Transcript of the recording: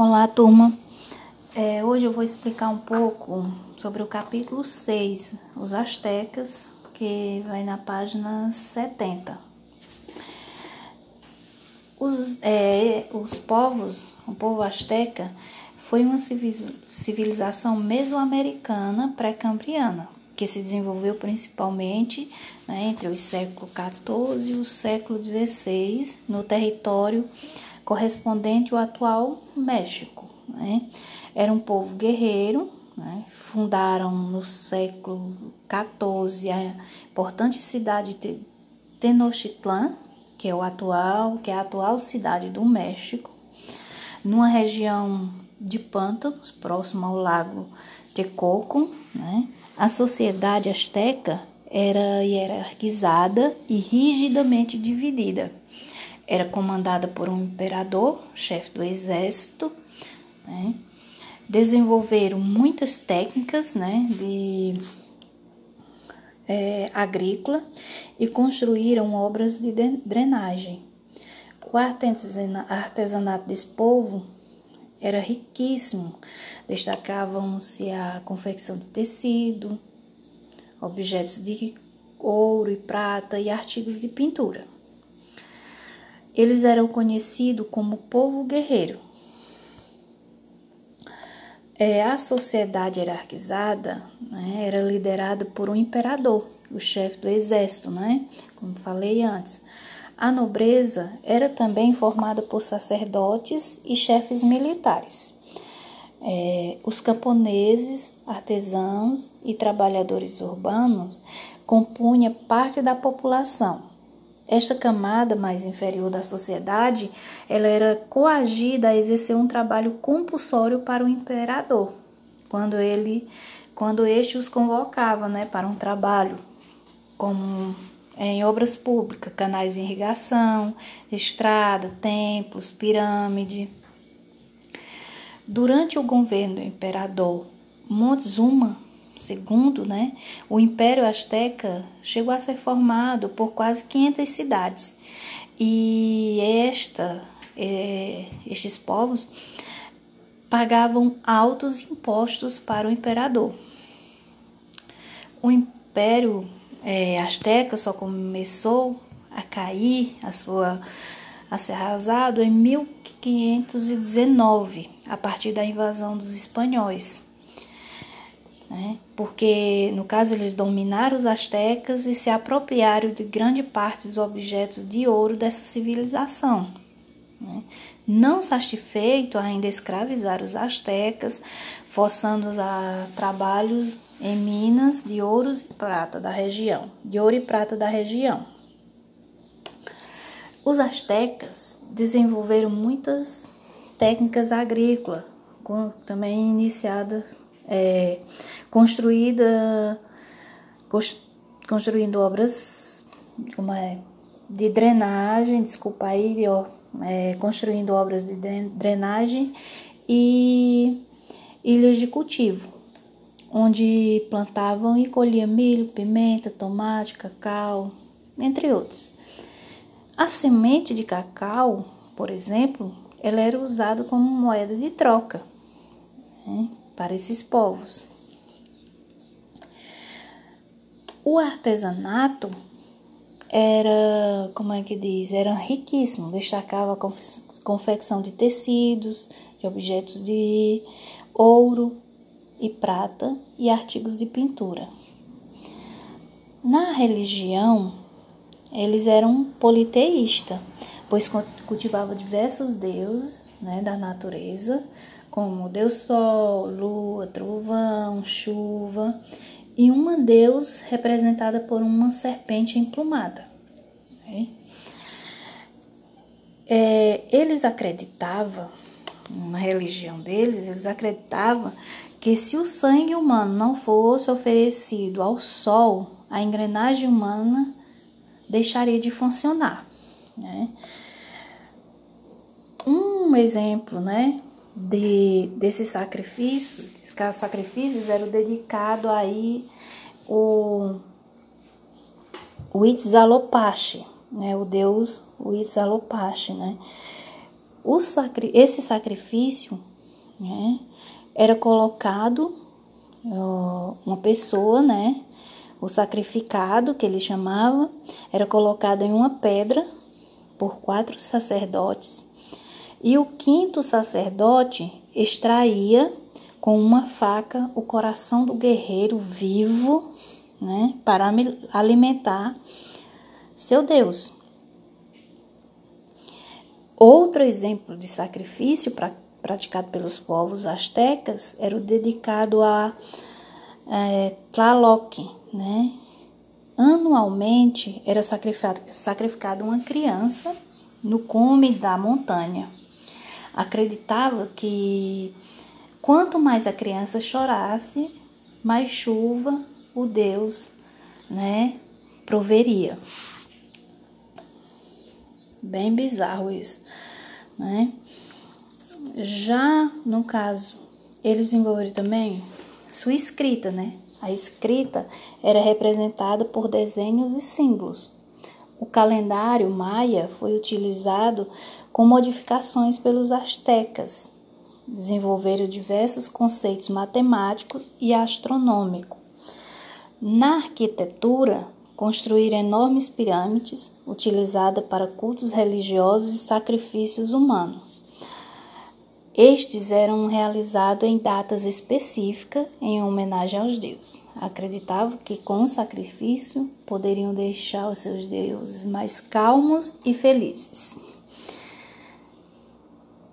Olá, turma. É, hoje eu vou explicar um pouco sobre o capítulo 6, os astecas, que vai na página 70. Os, é, os povos, o povo asteca, foi uma civilização mesoamericana pré-cambriana, que se desenvolveu principalmente né, entre os séculos XIV e o século XVI no território correspondente ao atual México. Né? Era um povo guerreiro, né? fundaram no século XIV a importante cidade de Tenochtitlan, que é o atual, que é a atual cidade do México, numa região de pântanos próximo ao lago Texcoco, né? A sociedade asteca era hierarquizada e rigidamente dividida era comandada por um imperador, chefe do exército, né? desenvolveram muitas técnicas né, de é, agrícola e construíram obras de drenagem. O artesanato desse povo era riquíssimo, destacavam-se a confecção de tecido, objetos de ouro e prata e artigos de pintura. Eles eram conhecidos como povo guerreiro. É, a sociedade hierarquizada né, era liderada por um imperador, o chefe do exército, né, como falei antes. A nobreza era também formada por sacerdotes e chefes militares. É, os camponeses, artesãos e trabalhadores urbanos compunham parte da população, esta camada mais inferior da sociedade, ela era coagida a exercer um trabalho compulsório para o imperador, quando ele, quando este os convocava, né, para um trabalho, como em obras públicas, canais de irrigação, estrada, templos, pirâmide. Durante o governo do imperador Montezuma, Segundo, né, o Império Azteca chegou a ser formado por quase 500 cidades e esta, é, estes povos pagavam altos impostos para o imperador. O Império é, Azteca só começou a cair, a sua a ser arrasado em 1519, a partir da invasão dos espanhóis né? porque no caso eles dominaram os astecas e se apropriaram de grande parte dos objetos de ouro dessa civilização. Né? Não satisfeito, ainda escravizaram os astecas, forçando-os a trabalhos em minas de ouro e prata da região, de ouro e prata da região. Os astecas desenvolveram muitas técnicas agrícolas, também iniciadas é, construída, construindo obras como é, de drenagem, desculpa aí, ó, é, construindo obras de drenagem e ilhas de cultivo, onde plantavam e colhiam milho, pimenta, tomate, cacau, entre outros. A semente de cacau, por exemplo, ela era usada como moeda de troca. Né? Para esses povos. O artesanato era, como é que diz, era riquíssimo, destacava a confecção de tecidos, de objetos de ouro e prata e artigos de pintura. Na religião, eles eram politeístas, pois cultivavam diversos deuses né, da natureza, como Deus Sol, Lua, Trovão, Chuva, e uma Deus representada por uma serpente emplumada. Né? É, eles acreditavam, na religião deles, eles acreditavam que se o sangue humano não fosse oferecido ao sol, a engrenagem humana deixaria de funcionar. Né? Um exemplo, né? De, desses sacrifícios, sacrifícios eram dedicados aí o, o Itzalopache, né, o deus Itzalopache, né. O sacri, esse sacrifício né? Era colocado uma pessoa, né? O sacrificado, que ele chamava, era colocado em uma pedra por quatro sacerdotes. E o quinto sacerdote extraía com uma faca o coração do guerreiro vivo, né, para alimentar seu Deus. Outro exemplo de sacrifício pra, praticado pelos povos astecas era o dedicado a é, Tlaloc, né? Anualmente era sacrificado, sacrificado uma criança no cume da montanha. Acreditava que quanto mais a criança chorasse, mais chuva o Deus, né, proveria. Bem bizarro isso, né? Já no caso, eles envolveram também sua escrita, né? A escrita era representada por desenhos e símbolos. O calendário maia foi utilizado com modificações pelos astecas. Desenvolveram diversos conceitos matemáticos e astronômicos. Na arquitetura, construíram enormes pirâmides utilizadas para cultos religiosos e sacrifícios humanos. Estes eram realizados em datas específicas em homenagem aos deuses. Acreditavam que com o sacrifício poderiam deixar os seus deuses mais calmos e felizes.